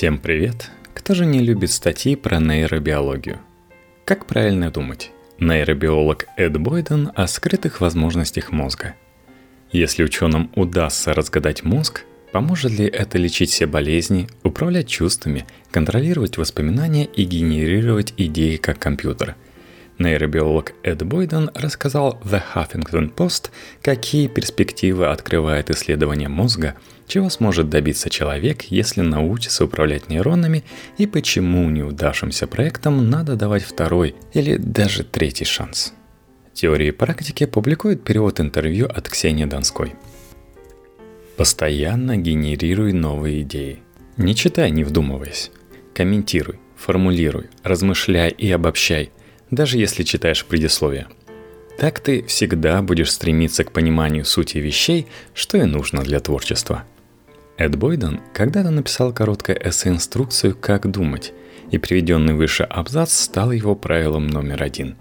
Всем привет! Кто же не любит статьи про нейробиологию? Как правильно думать? Нейробиолог Эд Бойден о скрытых возможностях мозга. Если ученым удастся разгадать мозг, поможет ли это лечить все болезни, управлять чувствами, контролировать воспоминания и генерировать идеи как компьютер – Нейробиолог Эд Бойден рассказал The Huffington Post, какие перспективы открывает исследование мозга, чего сможет добиться человек, если научится управлять нейронами, и почему неудавшимся проектам надо давать второй или даже третий шанс. Теории и практики публикует перевод интервью от Ксении Донской. Постоянно генерируй новые идеи. Не читай, не вдумываясь. Комментируй, формулируй, размышляй и обобщай – даже если читаешь предисловие. Так ты всегда будешь стремиться к пониманию сути вещей, что и нужно для творчества. Эд Бойден когда-то написал короткое эссе-инструкцию «Как думать», и приведенный выше абзац стал его правилом номер один.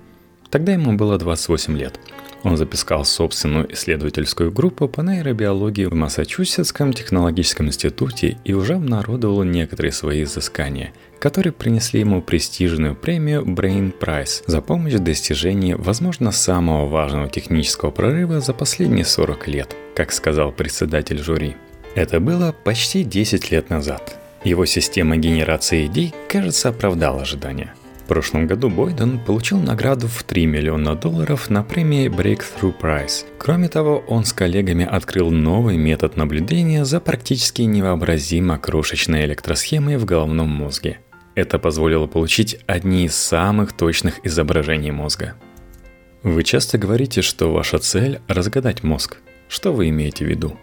Тогда ему было 28 лет – он запускал собственную исследовательскую группу по нейробиологии в Массачусетском технологическом институте и уже обнародовал некоторые свои изыскания, которые принесли ему престижную премию Brain Prize за помощь в достижении, возможно, самого важного технического прорыва за последние 40 лет, как сказал председатель жюри. Это было почти 10 лет назад. Его система генерации идей, кажется, оправдала ожидания – прошлом году Бойден получил награду в 3 миллиона долларов на премии Breakthrough Prize. Кроме того, он с коллегами открыл новый метод наблюдения за практически невообразимо крошечной электросхемой в головном мозге. Это позволило получить одни из самых точных изображений мозга. Вы часто говорите, что ваша цель – разгадать мозг. Что вы имеете в виду?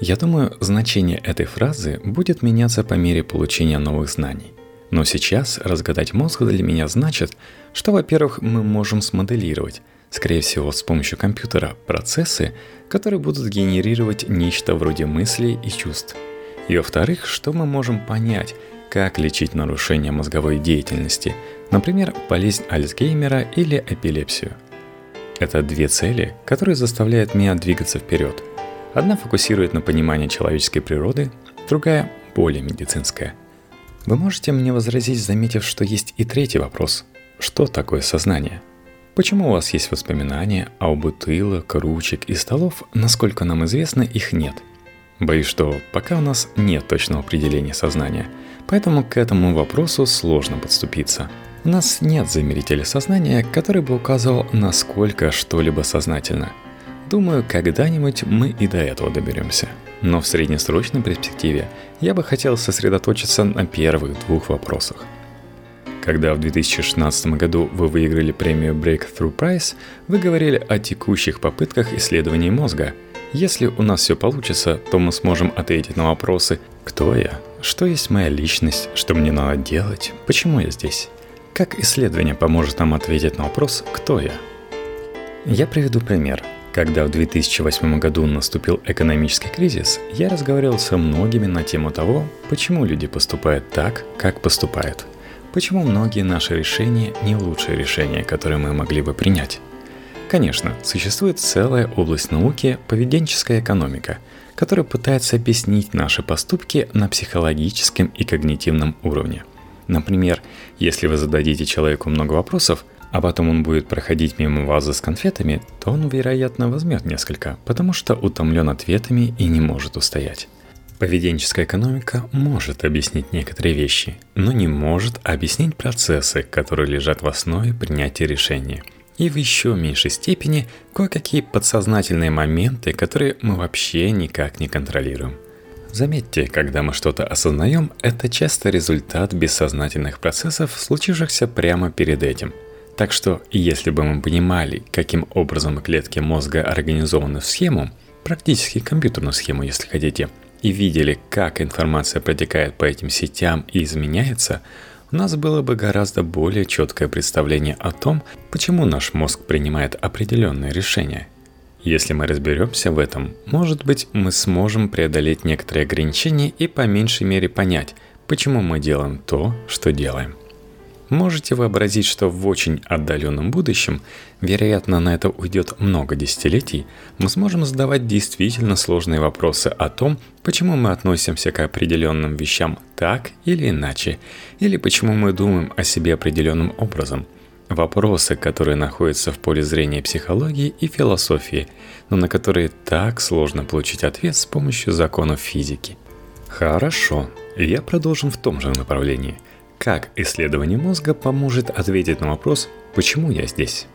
Я думаю, значение этой фразы будет меняться по мере получения новых знаний – но сейчас разгадать мозг для меня значит, что, во-первых, мы можем смоделировать, скорее всего, с помощью компьютера, процессы, которые будут генерировать нечто вроде мыслей и чувств. И во-вторых, что мы можем понять, как лечить нарушение мозговой деятельности, например, болезнь Альцгеймера или эпилепсию. Это две цели, которые заставляют меня двигаться вперед. Одна фокусирует на понимании человеческой природы, другая более медицинская – вы можете мне возразить, заметив, что есть и третий вопрос. Что такое сознание? Почему у вас есть воспоминания, а у бутылок, ручек и столов, насколько нам известно, их нет? Боюсь, что пока у нас нет точного определения сознания, поэтому к этому вопросу сложно подступиться. У нас нет замерителя сознания, который бы указывал, насколько что-либо сознательно. Думаю, когда-нибудь мы и до этого доберемся. Но в среднесрочной перспективе я бы хотел сосредоточиться на первых двух вопросах. Когда в 2016 году вы выиграли премию Breakthrough Prize, вы говорили о текущих попытках исследований мозга. Если у нас все получится, то мы сможем ответить на вопросы «Кто я?», «Что есть моя личность?», «Что мне надо делать?», «Почему я здесь?». Как исследование поможет нам ответить на вопрос «Кто я?». Я приведу пример – когда в 2008 году наступил экономический кризис, я разговаривал со многими на тему того, почему люди поступают так, как поступают. Почему многие наши решения не лучшие решения, которые мы могли бы принять. Конечно, существует целая область науки – поведенческая экономика, которая пытается объяснить наши поступки на психологическом и когнитивном уровне. Например, если вы зададите человеку много вопросов, а потом он будет проходить мимо вазы с конфетами, то он, вероятно, возьмет несколько, потому что утомлен ответами и не может устоять. Поведенческая экономика может объяснить некоторые вещи, но не может объяснить процессы, которые лежат в основе принятия решения. И в еще меньшей степени кое-какие подсознательные моменты, которые мы вообще никак не контролируем. Заметьте, когда мы что-то осознаем, это часто результат бессознательных процессов, случившихся прямо перед этим – так что, если бы мы понимали, каким образом клетки мозга организованы в схему, практически компьютерную схему, если хотите, и видели, как информация протекает по этим сетям и изменяется, нас было бы гораздо более четкое представление о том, почему наш мозг принимает определенные решения. Если мы разберемся в этом, может быть, мы сможем преодолеть некоторые ограничения и по меньшей мере понять, почему мы делаем то, что делаем. Можете вообразить, что в очень отдаленном будущем, вероятно, на это уйдет много десятилетий, мы сможем задавать действительно сложные вопросы о том, почему мы относимся к определенным вещам так или иначе, или почему мы думаем о себе определенным образом. Вопросы, которые находятся в поле зрения психологии и философии, но на которые так сложно получить ответ с помощью законов физики. Хорошо, я продолжим в том же направлении – как исследование мозга поможет ответить на вопрос «Почему я здесь?».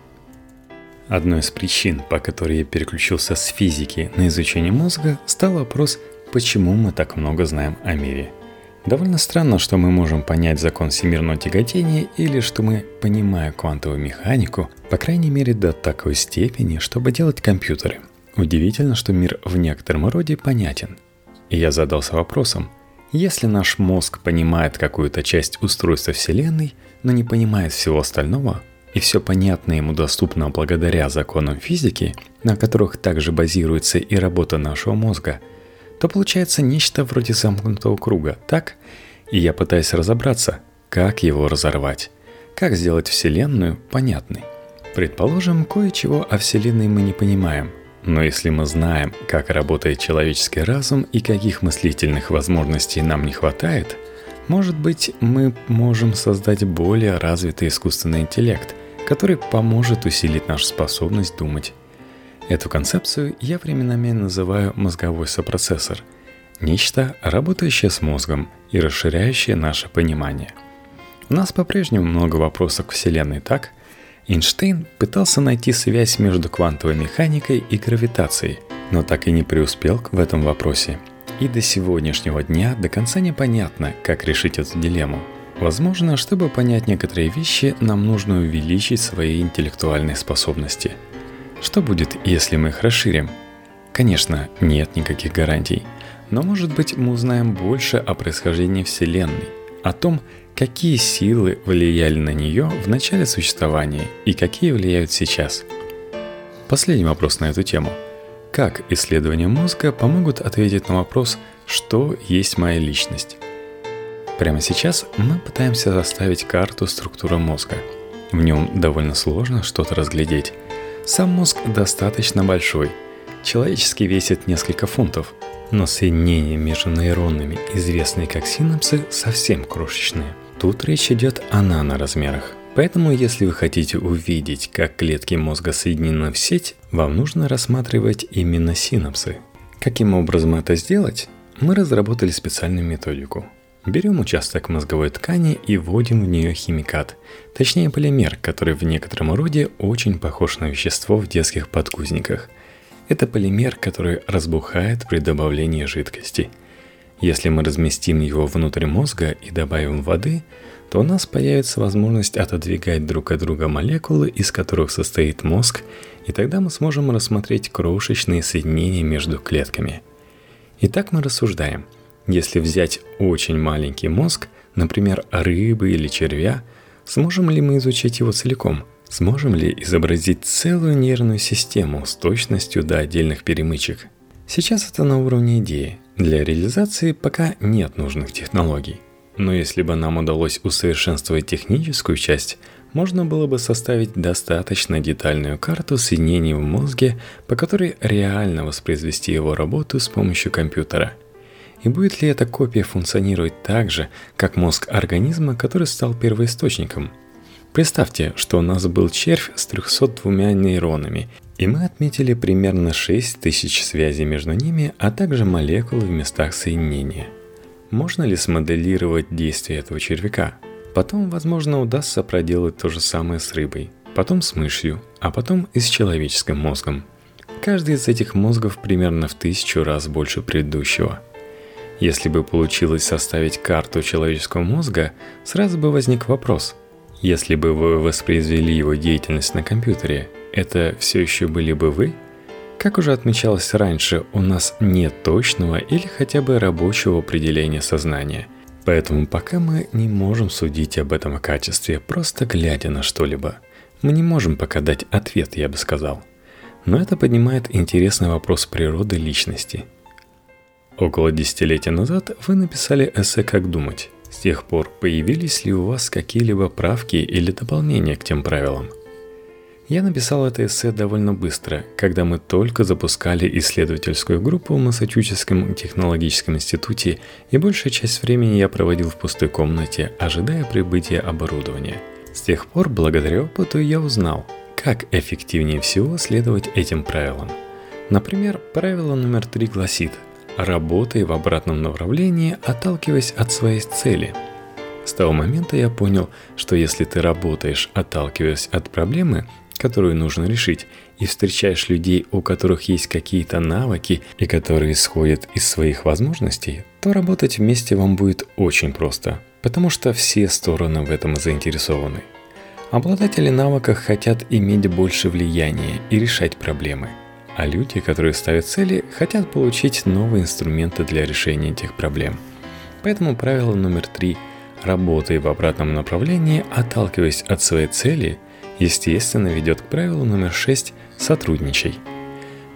Одной из причин, по которой я переключился с физики на изучение мозга, стал вопрос «Почему мы так много знаем о мире?». Довольно странно, что мы можем понять закон всемирного тяготения или что мы понимаем квантовую механику, по крайней мере до такой степени, чтобы делать компьютеры. Удивительно, что мир в некотором роде понятен. И я задался вопросом, если наш мозг понимает какую-то часть устройства Вселенной, но не понимает всего остального, и все понятно ему доступно благодаря законам физики, на которых также базируется и работа нашего мозга, то получается нечто вроде замкнутого круга, так? И я пытаюсь разобраться, как его разорвать, как сделать Вселенную понятной. Предположим, кое-чего о Вселенной мы не понимаем, но если мы знаем, как работает человеческий разум и каких мыслительных возможностей нам не хватает, может быть, мы можем создать более развитый искусственный интеллект, который поможет усилить нашу способность думать. Эту концепцию я временами называю мозговой сопроцессор. Нечто, работающее с мозгом и расширяющее наше понимание. У нас по-прежнему много вопросов к Вселенной, так? Эйнштейн пытался найти связь между квантовой механикой и гравитацией, но так и не преуспел в этом вопросе. И до сегодняшнего дня до конца непонятно, как решить эту дилемму. Возможно, чтобы понять некоторые вещи, нам нужно увеличить свои интеллектуальные способности. Что будет, если мы их расширим? Конечно, нет никаких гарантий. Но может быть мы узнаем больше о происхождении Вселенной, о том, какие силы влияли на нее в начале существования и какие влияют сейчас. Последний вопрос на эту тему. Как исследования мозга помогут ответить на вопрос, что есть моя личность? Прямо сейчас мы пытаемся заставить карту структуры мозга. В нем довольно сложно что-то разглядеть. Сам мозг достаточно большой. Человеческий весит несколько фунтов – но соединения между нейронами, известные как синапсы, совсем крошечные. Тут речь идет о наноразмерах. Поэтому, если вы хотите увидеть, как клетки мозга соединены в сеть, вам нужно рассматривать именно синапсы. Каким образом это сделать? Мы разработали специальную методику. Берем участок мозговой ткани и вводим в нее химикат, точнее полимер, который в некотором роде очень похож на вещество в детских подгузниках – это полимер, который разбухает при добавлении жидкости. Если мы разместим его внутрь мозга и добавим воды, то у нас появится возможность отодвигать друг от друга молекулы, из которых состоит мозг, и тогда мы сможем рассмотреть крошечные соединения между клетками. Итак, мы рассуждаем. Если взять очень маленький мозг, например, рыбы или червя, сможем ли мы изучить его целиком – Сможем ли изобразить целую нервную систему с точностью до отдельных перемычек? Сейчас это на уровне идеи. Для реализации пока нет нужных технологий. Но если бы нам удалось усовершенствовать техническую часть, можно было бы составить достаточно детальную карту соединений в мозге, по которой реально воспроизвести его работу с помощью компьютера. И будет ли эта копия функционировать так же, как мозг организма, который стал первоисточником – Представьте, что у нас был червь с 302 нейронами, и мы отметили примерно 6 тысяч связей между ними, а также молекулы в местах соединения. Можно ли смоделировать действие этого червяка? Потом, возможно, удастся проделать то же самое с рыбой, потом с мышью, а потом и с человеческим мозгом. Каждый из этих мозгов примерно в тысячу раз больше предыдущего. Если бы получилось составить карту человеческого мозга, сразу бы возник вопрос – если бы вы воспроизвели его деятельность на компьютере, это все еще были бы вы? Как уже отмечалось раньше, у нас нет точного или хотя бы рабочего определения сознания. Поэтому пока мы не можем судить об этом качестве, просто глядя на что-либо. Мы не можем пока дать ответ, я бы сказал. Но это поднимает интересный вопрос природы личности. Около десятилетия назад вы написали эссе «Как думать», С тех пор появились ли у вас какие-либо правки или дополнения к тем правилам? Я написал это эссе довольно быстро, когда мы только запускали исследовательскую группу в Массачусетском технологическом институте, и большая часть времени я проводил в пустой комнате, ожидая прибытия оборудования. С тех пор, благодаря опыту, я узнал, как эффективнее всего следовать этим правилам. Например, правило номер три гласит «Работай в обратном направлении, отталкиваясь от своей цели». С того момента я понял, что если ты работаешь, отталкиваясь от проблемы, которую нужно решить, и встречаешь людей, у которых есть какие-то навыки и которые исходят из своих возможностей, то работать вместе вам будет очень просто, потому что все стороны в этом заинтересованы. Обладатели навыков хотят иметь больше влияния и решать проблемы, а люди, которые ставят цели, хотят получить новые инструменты для решения этих проблем. Поэтому правило номер три – работай в обратном направлении, отталкиваясь от своей цели – естественно, ведет к правилу номер 6 «сотрудничай».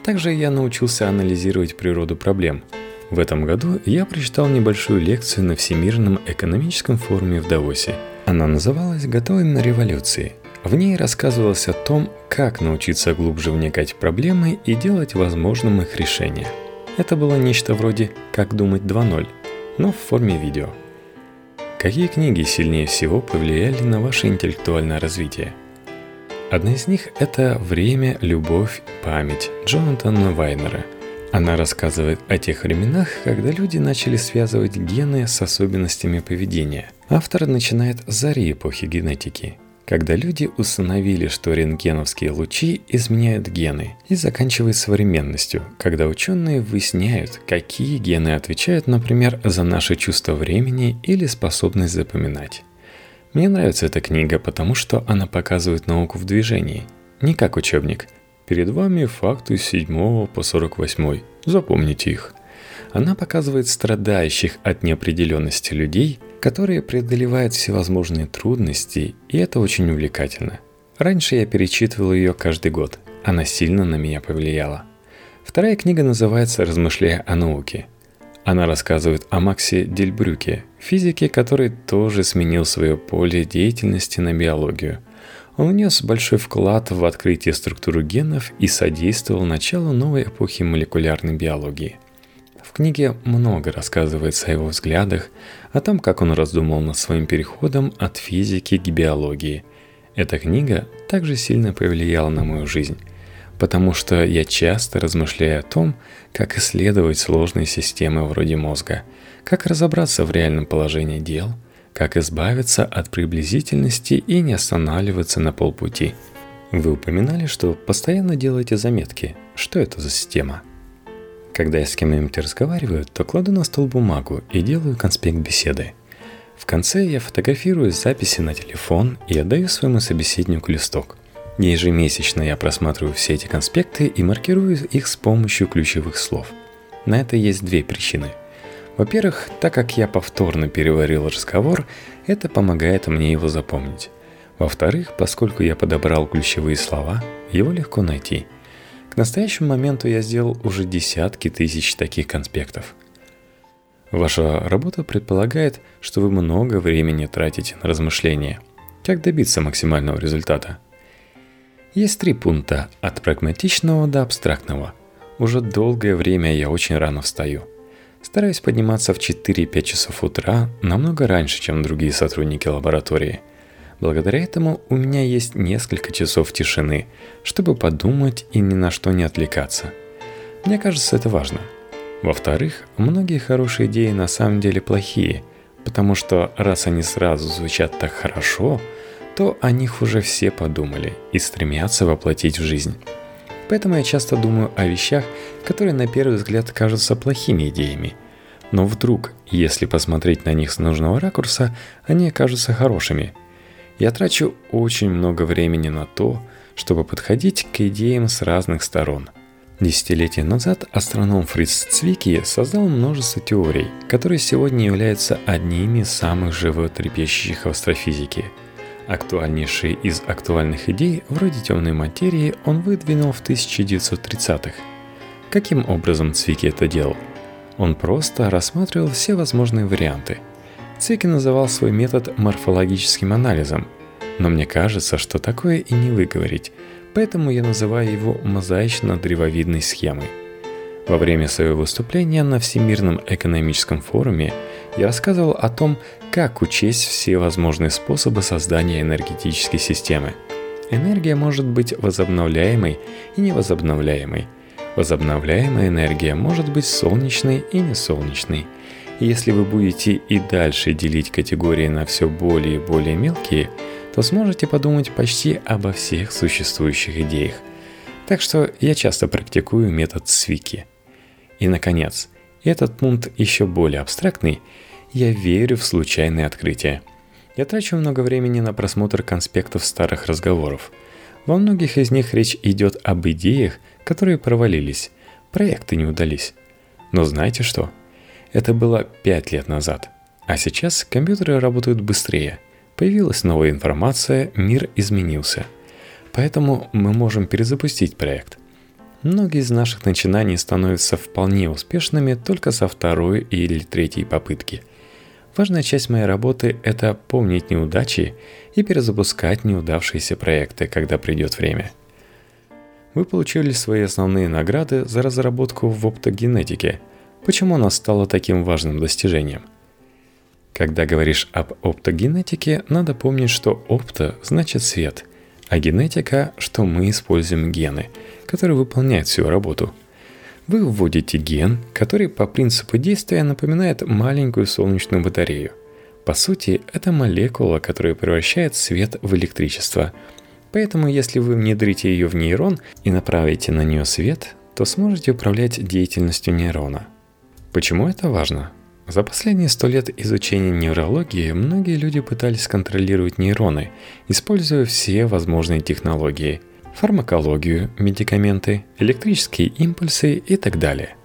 Также я научился анализировать природу проблем. В этом году я прочитал небольшую лекцию на Всемирном экономическом форуме в Давосе. Она называлась «Готовим на революции». В ней рассказывалось о том, как научиться глубже вникать в проблемы и делать возможным их решение. Это было нечто вроде «Как думать 2.0», но в форме видео. Какие книги сильнее всего повлияли на ваше интеллектуальное развитие – Одна из них – это «Время, любовь, память» Джонатана Вайнера. Она рассказывает о тех временах, когда люди начали связывать гены с особенностями поведения. Автор начинает с зари эпохи генетики, когда люди установили, что рентгеновские лучи изменяют гены, и заканчивает современностью, когда ученые выясняют, какие гены отвечают, например, за наше чувство времени или способность запоминать. Мне нравится эта книга, потому что она показывает науку в движении, не как учебник. Перед вами факты с 7 по 48. Запомните их. Она показывает страдающих от неопределенности людей, которые преодолевают всевозможные трудности, и это очень увлекательно. Раньше я перечитывал ее каждый год. Она сильно на меня повлияла. Вторая книга называется «Размышляя о науке». Она рассказывает о Максе Дельбрюке, физике, который тоже сменил свое поле деятельности на биологию. Он внес большой вклад в открытие структуры генов и содействовал началу новой эпохи молекулярной биологии. В книге много рассказывается о его взглядах, о том, как он раздумал над своим переходом от физики к биологии. Эта книга также сильно повлияла на мою жизнь потому что я часто размышляю о том, как исследовать сложные системы вроде мозга, как разобраться в реальном положении дел, как избавиться от приблизительности и не останавливаться на полпути. Вы упоминали, что постоянно делаете заметки. Что это за система? Когда я с кем-нибудь разговариваю, то кладу на стол бумагу и делаю конспект беседы. В конце я фотографирую записи на телефон и отдаю своему собеседнику листок – Ежемесячно я просматриваю все эти конспекты и маркирую их с помощью ключевых слов. На это есть две причины. Во-первых, так как я повторно переварил разговор, это помогает мне его запомнить. Во-вторых, поскольку я подобрал ключевые слова, его легко найти. К настоящему моменту я сделал уже десятки тысяч таких конспектов. Ваша работа предполагает, что вы много времени тратите на размышления. Как добиться максимального результата – есть три пункта от прагматичного до абстрактного. Уже долгое время я очень рано встаю. Стараюсь подниматься в 4-5 часов утра намного раньше, чем другие сотрудники лаборатории. Благодаря этому у меня есть несколько часов тишины, чтобы подумать и ни на что не отвлекаться. Мне кажется, это важно. Во-вторых, многие хорошие идеи на самом деле плохие, потому что раз они сразу звучат так хорошо – то о них уже все подумали и стремятся воплотить в жизнь. Поэтому я часто думаю о вещах, которые на первый взгляд кажутся плохими идеями. Но вдруг, если посмотреть на них с нужного ракурса, они окажутся хорошими. Я трачу очень много времени на то, чтобы подходить к идеям с разных сторон. Десятилетия назад астроном Фриц Цвики создал множество теорий, которые сегодня являются одними из самых животрепещущих в астрофизике – Актуальнейшие из актуальных идей, вроде темной материи, он выдвинул в 1930-х. Каким образом Цвики это делал? Он просто рассматривал все возможные варианты. Цвики называл свой метод морфологическим анализом, но мне кажется, что такое и не выговорить, поэтому я называю его мозаично-древовидной схемой. Во время своего выступления на Всемирном экономическом форуме я рассказывал о том, как учесть все возможные способы создания энергетической системы. Энергия может быть возобновляемой и невозобновляемой. Возобновляемая энергия может быть солнечной и несолнечной. Если вы будете и дальше делить категории на все более и более мелкие, то сможете подумать почти обо всех существующих идеях. Так что я часто практикую метод свики. И, наконец, этот пункт еще более абстрактный – я верю в случайные открытия. Я трачу много времени на просмотр конспектов старых разговоров. Во многих из них речь идет об идеях, которые провалились, проекты не удались. Но знаете что? Это было пять лет назад. А сейчас компьютеры работают быстрее. Появилась новая информация, мир изменился. Поэтому мы можем перезапустить проект. Многие из наших начинаний становятся вполне успешными только со второй или третьей попытки – Важная часть моей работы – это помнить неудачи и перезапускать неудавшиеся проекты, когда придет время. Вы получили свои основные награды за разработку в оптогенетике. Почему она стала таким важным достижением? Когда говоришь об оптогенетике, надо помнить, что опто значит свет, а генетика, что мы используем гены, которые выполняют всю работу – вы вводите ген, который по принципу действия напоминает маленькую солнечную батарею. По сути, это молекула, которая превращает свет в электричество. Поэтому, если вы внедрите ее в нейрон и направите на нее свет, то сможете управлять деятельностью нейрона. Почему это важно? За последние сто лет изучения неврологии многие люди пытались контролировать нейроны, используя все возможные технологии – фармакологию, медикаменты, электрические импульсы и так далее.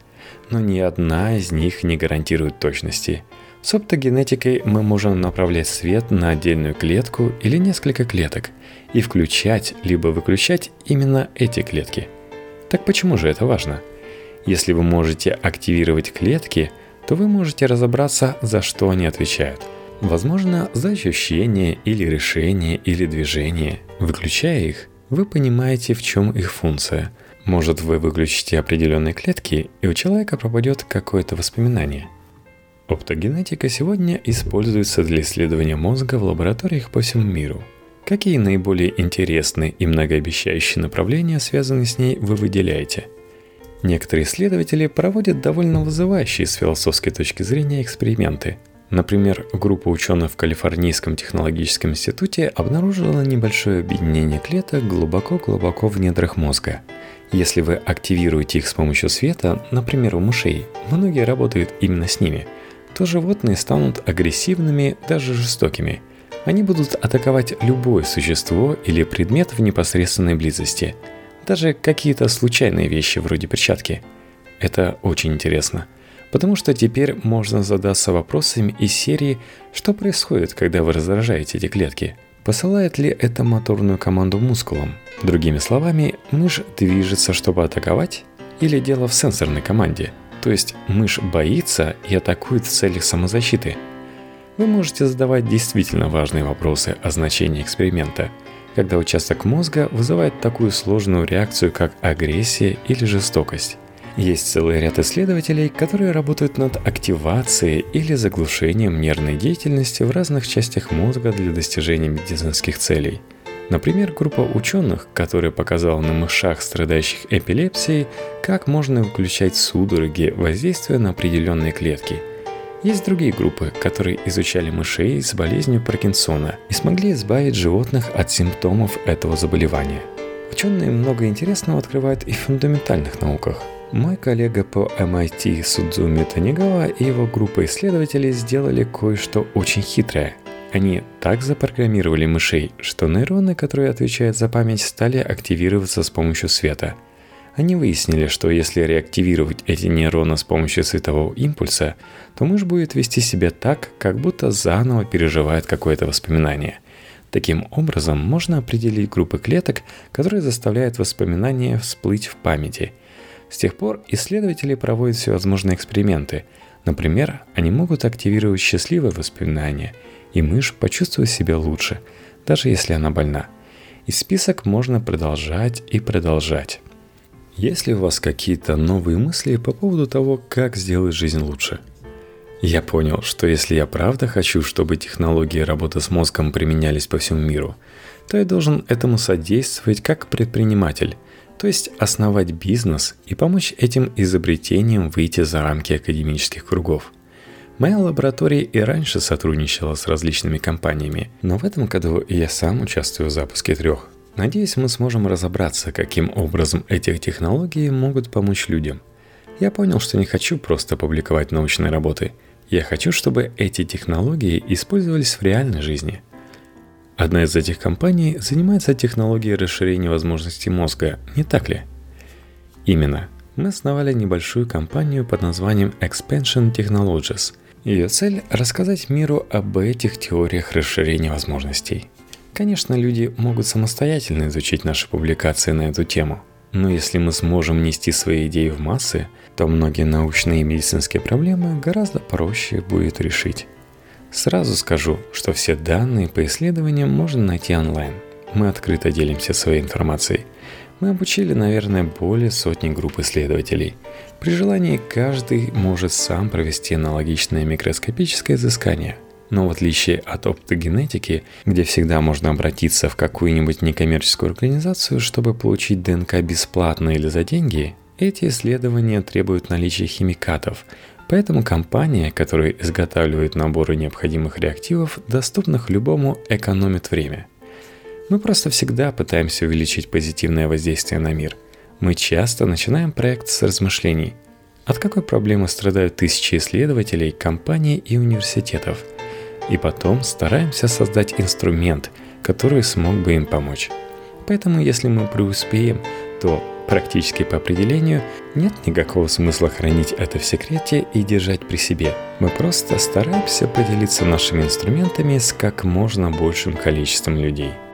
Но ни одна из них не гарантирует точности. С оптогенетикой мы можем направлять свет на отдельную клетку или несколько клеток и включать либо выключать именно эти клетки. Так почему же это важно? Если вы можете активировать клетки, то вы можете разобраться, за что они отвечают. Возможно, за ощущение или решение или движение. Выключая их, вы понимаете, в чем их функция. Может, вы выключите определенные клетки, и у человека пропадет какое-то воспоминание. Оптогенетика сегодня используется для исследования мозга в лабораториях по всему миру. Какие наиболее интересные и многообещающие направления, связанные с ней, вы выделяете? Некоторые исследователи проводят довольно вызывающие с философской точки зрения эксперименты – Например, группа ученых в Калифорнийском технологическом институте обнаружила небольшое объединение клеток глубоко-глубоко в недрах мозга. Если вы активируете их с помощью света, например, у мышей, многие работают именно с ними, то животные станут агрессивными, даже жестокими. Они будут атаковать любое существо или предмет в непосредственной близости, даже какие-то случайные вещи вроде перчатки. Это очень интересно – Потому что теперь можно задаться вопросами из серии «Что происходит, когда вы раздражаете эти клетки?» Посылает ли это моторную команду мускулам? Другими словами, мышь движется, чтобы атаковать? Или дело в сенсорной команде? То есть мышь боится и атакует в целях самозащиты? Вы можете задавать действительно важные вопросы о значении эксперимента, когда участок мозга вызывает такую сложную реакцию, как агрессия или жестокость. Есть целый ряд исследователей, которые работают над активацией или заглушением нервной деятельности в разных частях мозга для достижения медицинских целей. Например, группа ученых, которая показала на мышах, страдающих эпилепсией, как можно выключать судороги, воздействуя на определенные клетки. Есть другие группы, которые изучали мышей с болезнью Паркинсона и смогли избавить животных от симптомов этого заболевания. Ученые много интересного открывают и в фундаментальных науках – мой коллега по MIT Судзуми Танигава и его группа исследователей сделали кое-что очень хитрое. Они так запрограммировали мышей, что нейроны, которые отвечают за память, стали активироваться с помощью света. Они выяснили, что если реактивировать эти нейроны с помощью светового импульса, то мышь будет вести себя так, как будто заново переживает какое-то воспоминание – Таким образом, можно определить группы клеток, которые заставляют воспоминания всплыть в памяти – с тех пор исследователи проводят всевозможные эксперименты, Например, они могут активировать счастливые воспоминания, и мышь почувствует себя лучше, даже если она больна. И список можно продолжать и продолжать. Есть ли у вас какие-то новые мысли по поводу того, как сделать жизнь лучше? Я понял, что если я правда хочу, чтобы технологии работы с мозгом применялись по всему миру, то я должен этому содействовать как предприниматель, то есть основать бизнес и помочь этим изобретениям выйти за рамки академических кругов. Моя лаборатория и раньше сотрудничала с различными компаниями, но в этом году я сам участвую в запуске трех. Надеюсь, мы сможем разобраться, каким образом эти технологии могут помочь людям. Я понял, что не хочу просто публиковать научные работы – я хочу, чтобы эти технологии использовались в реальной жизни. Одна из этих компаний занимается технологией расширения возможностей мозга, не так ли? Именно. Мы основали небольшую компанию под названием Expansion Technologies. Ее цель – рассказать миру об этих теориях расширения возможностей. Конечно, люди могут самостоятельно изучить наши публикации на эту тему – но если мы сможем нести свои идеи в массы, то многие научные и медицинские проблемы гораздо проще будет решить. Сразу скажу, что все данные по исследованиям можно найти онлайн. Мы открыто делимся своей информацией. Мы обучили, наверное, более сотни групп исследователей. При желании каждый может сам провести аналогичное микроскопическое изыскание – но в отличие от оптогенетики, где всегда можно обратиться в какую-нибудь некоммерческую организацию, чтобы получить ДНК бесплатно или за деньги, эти исследования требуют наличия химикатов, поэтому компания, которая изготавливает наборы необходимых реактивов, доступных любому, экономит время. Мы просто всегда пытаемся увеличить позитивное воздействие на мир. Мы часто начинаем проект с размышлений. От какой проблемы страдают тысячи исследователей, компаний и университетов – и потом стараемся создать инструмент, который смог бы им помочь. Поэтому если мы преуспеем, то практически по определению нет никакого смысла хранить это в секрете и держать при себе. Мы просто стараемся поделиться нашими инструментами с как можно большим количеством людей –